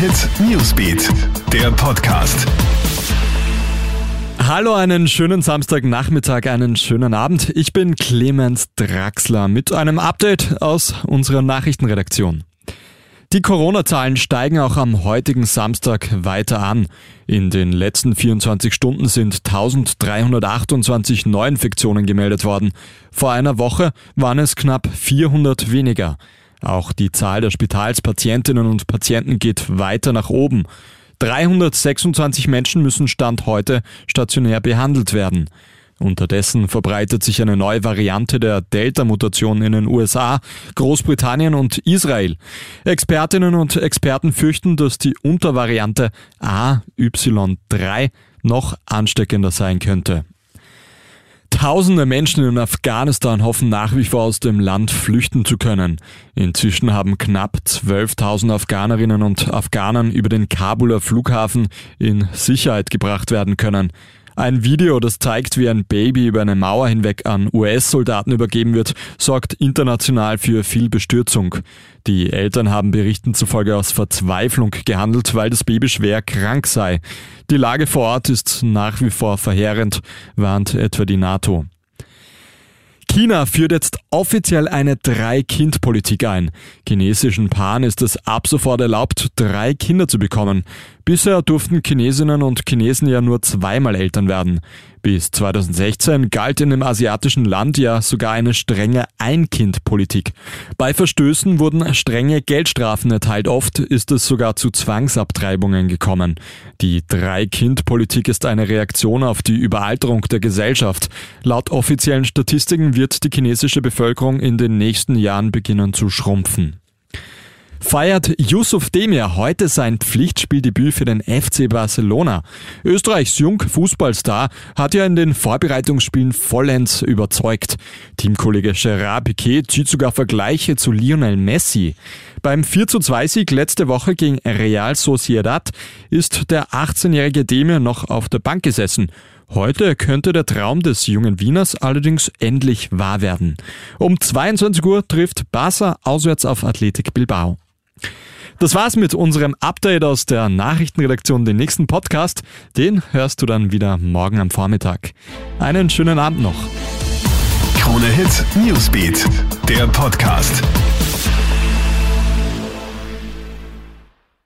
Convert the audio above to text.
Hit Newsbeat, der Podcast. Hallo, einen schönen Samstagnachmittag, einen schönen Abend. Ich bin Clemens Draxler mit einem Update aus unserer Nachrichtenredaktion. Die Corona-Zahlen steigen auch am heutigen Samstag weiter an. In den letzten 24 Stunden sind 1328 Neuinfektionen gemeldet worden. Vor einer Woche waren es knapp 400 weniger. Auch die Zahl der Spitalspatientinnen und Patienten geht weiter nach oben. 326 Menschen müssen Stand heute stationär behandelt werden. Unterdessen verbreitet sich eine neue Variante der Delta-Mutation in den USA, Großbritannien und Israel. Expertinnen und Experten fürchten, dass die Untervariante AY3 noch ansteckender sein könnte. Tausende Menschen in Afghanistan hoffen nach wie vor aus dem Land flüchten zu können. Inzwischen haben knapp 12.000 Afghanerinnen und Afghanen über den Kabuler Flughafen in Sicherheit gebracht werden können. Ein Video, das zeigt, wie ein Baby über eine Mauer hinweg an US-Soldaten übergeben wird, sorgt international für viel Bestürzung. Die Eltern haben Berichten zufolge aus Verzweiflung gehandelt, weil das Baby schwer krank sei. Die Lage vor Ort ist nach wie vor verheerend, warnt etwa die NATO. China führt jetzt offiziell eine Drei-Kind-Politik ein. Chinesischen Paaren ist es ab sofort erlaubt, drei Kinder zu bekommen. Bisher durften Chinesinnen und Chinesen ja nur zweimal Eltern werden. Bis 2016 galt in dem asiatischen Land ja sogar eine strenge Ein-Kind-Politik. Bei Verstößen wurden strenge Geldstrafen erteilt. Oft ist es sogar zu Zwangsabtreibungen gekommen. Die Drei-Kind-Politik ist eine Reaktion auf die Überalterung der Gesellschaft. Laut offiziellen Statistiken wird die chinesische Bevölkerung in den nächsten Jahren beginnen zu schrumpfen feiert Yusuf Demir heute sein Pflichtspieldebüt für den FC Barcelona. Österreichs Jungfußballstar hat ja in den Vorbereitungsspielen vollends überzeugt. Teamkollege Gerard Piquet zieht sogar Vergleiche zu Lionel Messi. Beim 4 zu 2 Sieg letzte Woche gegen Real Sociedad ist der 18-jährige Demir noch auf der Bank gesessen. Heute könnte der Traum des jungen Wieners allerdings endlich wahr werden. Um 22 Uhr trifft Barca auswärts auf Athletic Bilbao. Das war's mit unserem Update aus der Nachrichtenredaktion. Den nächsten Podcast, den hörst du dann wieder morgen am Vormittag. Einen schönen Abend noch. Krone Hit Newsbeat, der Podcast.